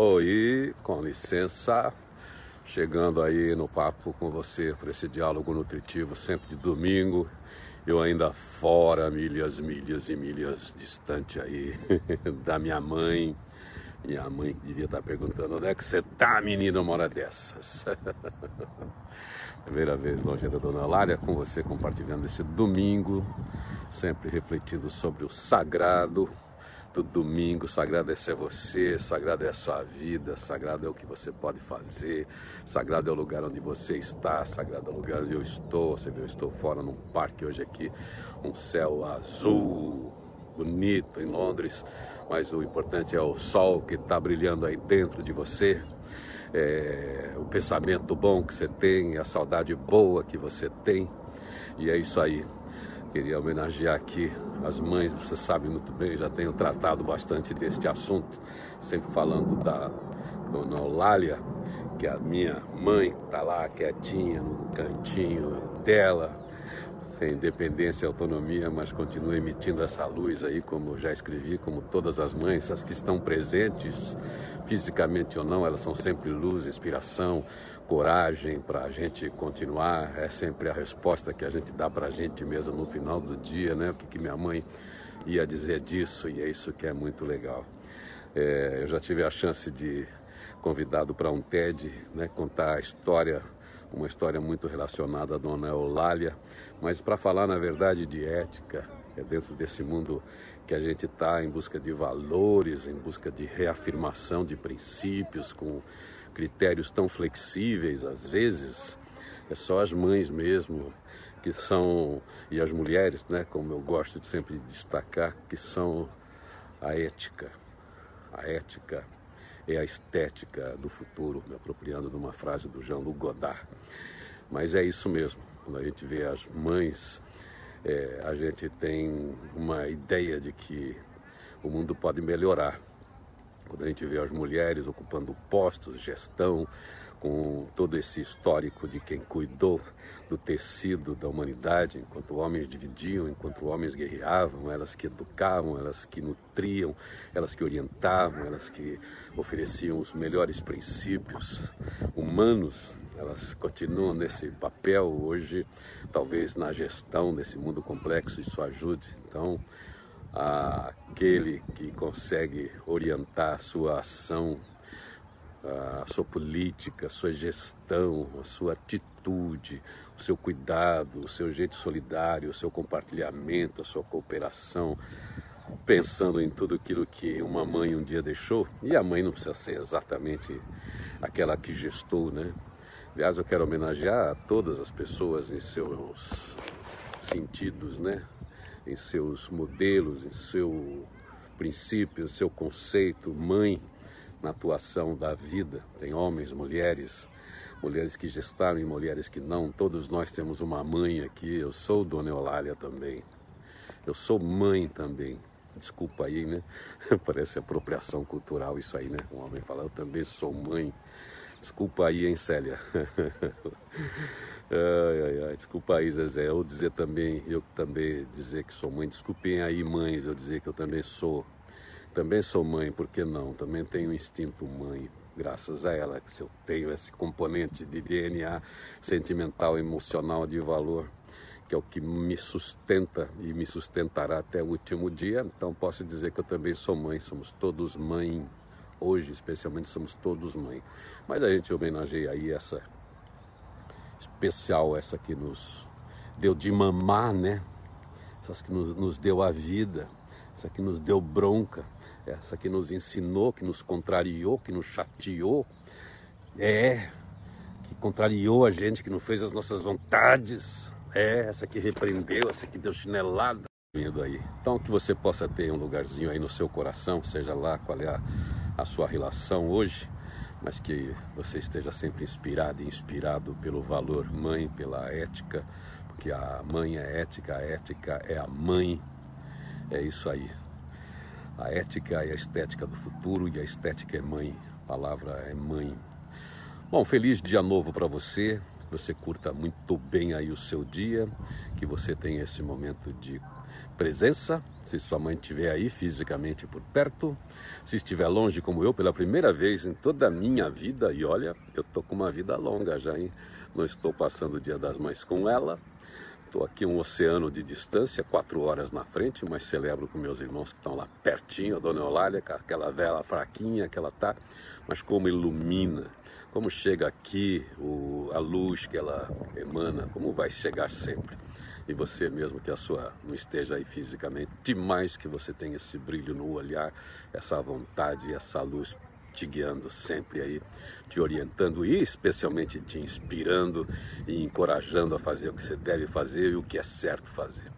Oi, com licença, chegando aí no papo com você para esse diálogo nutritivo sempre de domingo. Eu ainda fora, milhas, milhas e milhas distante aí da minha mãe. Minha mãe devia estar perguntando onde é que você tá, menina, uma hora dessas. Primeira vez longe da Dona Lária com você compartilhando esse domingo, sempre refletindo sobre o sagrado do domingo. Sagrado é ser você, sagrado é a sua vida, sagrado é o que você pode fazer, sagrado é o lugar onde você está, sagrado é o lugar onde eu estou. Você vê, eu estou fora num parque hoje aqui, um céu azul, bonito em Londres, mas o importante é o sol que está brilhando aí dentro de você. É, o pensamento bom que você tem, a saudade boa que você tem, e é isso aí. Queria homenagear aqui as mães, você sabe muito bem, já tenho tratado bastante deste assunto, sempre falando da Dona Eulália, que é a minha mãe, está lá quietinha no cantinho dela, sem independência e autonomia, mas continua emitindo essa luz aí, como já escrevi, como todas as mães, as que estão presentes, fisicamente ou não, elas são sempre luz, inspiração, coragem para a gente continuar. É sempre a resposta que a gente dá para a gente mesmo no final do dia, né? O que, que minha mãe ia dizer disso, e é isso que é muito legal. É, eu já tive a chance de convidado para um TED, né, contar a história, uma história muito relacionada à Dona Eulália, mas para falar na verdade de ética, é dentro desse mundo que a gente está em busca de valores, em busca de reafirmação de princípios, com critérios tão flexíveis às vezes, é só as mães mesmo que são e as mulheres, né, como eu gosto de sempre destacar, que são a ética. A ética é a estética do futuro, me apropriando de uma frase do Jean-Luc Godard. Mas é isso mesmo. Quando a gente vê as mães, é, a gente tem uma ideia de que o mundo pode melhorar. Quando a gente vê as mulheres ocupando postos, gestão, com todo esse histórico de quem cuidou do tecido da humanidade, enquanto homens dividiam, enquanto homens guerreavam, elas que educavam, elas que nutriam, elas que orientavam, elas que ofereciam os melhores princípios humanos, elas continuam nesse papel hoje, talvez na gestão desse mundo complexo isso ajude. Então, aquele que consegue orientar a sua ação, a sua política, a sua gestão, a sua atitude, o seu cuidado, o seu jeito solidário, o seu compartilhamento, a sua cooperação, pensando em tudo aquilo que uma mãe um dia deixou, e a mãe não precisa ser exatamente aquela que gestou, né? Aliás, eu quero homenagear todas as pessoas em seus sentidos, né? em seus modelos, em seu princípio, em seu conceito, mãe na atuação da vida. Tem homens, mulheres, mulheres que gestaram e mulheres que não. Todos nós temos uma mãe aqui. Eu sou Dona Eulália também. Eu sou mãe também. Desculpa aí, né? Parece apropriação cultural isso aí, né? Um homem fala, eu também sou mãe. Desculpa aí, hein, Célia? Ai, ai, ai, desculpa aí, Zezé. Eu dizer também, eu também dizer que sou mãe. Desculpem aí, mães, eu dizer que eu também sou. Também sou mãe, por que não? Também tenho instinto mãe, graças a ela, que eu tenho esse componente de DNA sentimental, emocional, de valor, que é o que me sustenta e me sustentará até o último dia. Então posso dizer que eu também sou mãe, somos todos mãe. Hoje, especialmente, somos todos mãe. Mas a gente homenageia aí essa especial essa que nos deu de mamar, né? Essa que nos, nos deu a vida, essa que nos deu bronca, essa que nos ensinou, que nos contrariou, que nos chateou. É, que contrariou a gente, que não fez as nossas vontades. É, essa que repreendeu, essa que deu chinelada. Vindo aí. Então que você possa ter um lugarzinho aí no seu coração, seja lá qual é a, a sua relação hoje, mas que você esteja sempre inspirado e inspirado pelo valor mãe, pela ética, porque a mãe é ética, a ética é a mãe, é isso aí. A ética é a estética do futuro e a estética é mãe, a palavra é mãe. Bom, feliz dia novo para você, que você curta muito bem aí o seu dia, que você tenha esse momento de presença, se sua mãe estiver aí fisicamente por perto, se estiver longe como eu pela primeira vez em toda a minha vida, e olha, eu tô com uma vida longa já, hein? Não estou passando o Dia das Mães com ela. Estou aqui um oceano de distância, quatro horas na frente, mas celebro com meus irmãos que estão lá pertinho, a Dona Eulália, com aquela vela fraquinha que ela tá, mas como ilumina, como chega aqui o, a luz que ela emana, como vai chegar sempre. E você mesmo que a sua não esteja aí fisicamente, demais que você tenha esse brilho no olhar, essa vontade, essa luz te guiando sempre aí, te orientando e especialmente te inspirando e encorajando a fazer o que você deve fazer e o que é certo fazer.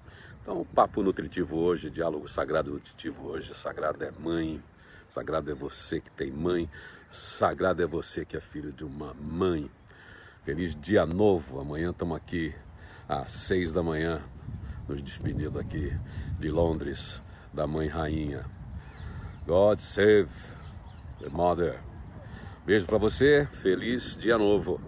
Então, papo nutritivo hoje, diálogo sagrado nutritivo hoje, sagrado é mãe, sagrado é você que tem mãe, sagrado é você que é filho de uma mãe. Feliz dia novo, amanhã estamos aqui às seis da manhã, nos despedindo aqui de Londres, da Mãe Rainha. God save Mother. Beijo para você, feliz dia novo.